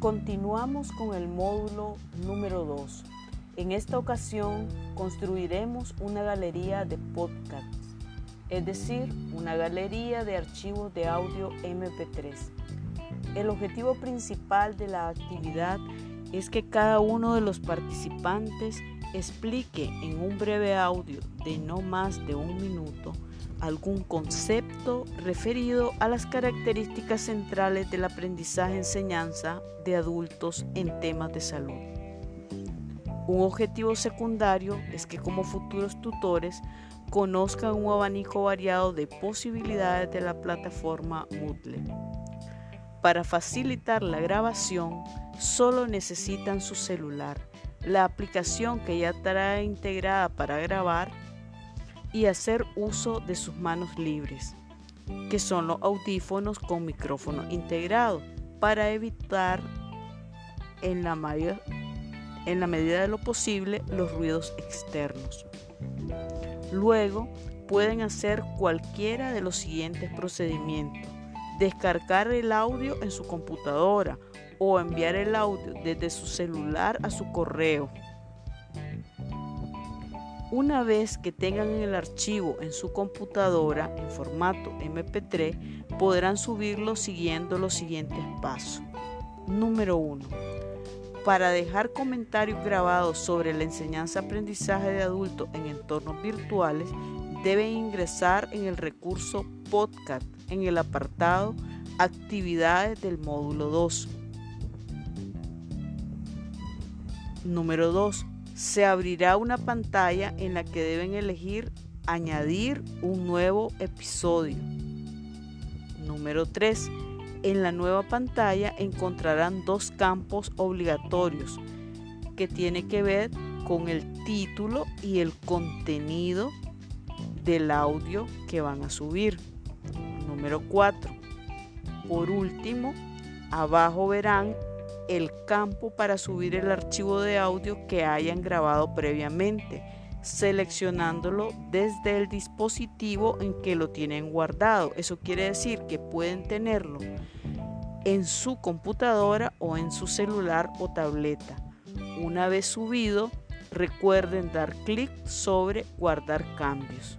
Continuamos con el módulo número 2. En esta ocasión construiremos una galería de podcasts, es decir, una galería de archivos de audio MP3. El objetivo principal de la actividad es que cada uno de los participantes explique en un breve audio de no más de un minuto algún concepto referido a las características centrales del aprendizaje-enseñanza de adultos en temas de salud. Un objetivo secundario es que como futuros tutores conozcan un abanico variado de posibilidades de la plataforma Moodle. Para facilitar la grabación, solo necesitan su celular, la aplicación que ya estará integrada para grabar y hacer uso de sus manos libres, que son los audífonos con micrófono integrado, para evitar en la, mayor, en la medida de lo posible los ruidos externos. Luego pueden hacer cualquiera de los siguientes procedimientos. Descargar el audio en su computadora o enviar el audio desde su celular a su correo una vez que tengan el archivo en su computadora en formato MP3, podrán subirlo siguiendo los siguientes pasos. Número 1. Para dejar comentarios grabados sobre la enseñanza-aprendizaje de adultos en entornos virtuales, deben ingresar en el recurso Podcast en el apartado Actividades del módulo 2. Número 2 se abrirá una pantalla en la que deben elegir añadir un nuevo episodio. Número 3. En la nueva pantalla encontrarán dos campos obligatorios que tiene que ver con el título y el contenido del audio que van a subir. Número 4. Por último, abajo verán el campo para subir el archivo de audio que hayan grabado previamente, seleccionándolo desde el dispositivo en que lo tienen guardado. Eso quiere decir que pueden tenerlo en su computadora o en su celular o tableta. Una vez subido, recuerden dar clic sobre guardar cambios.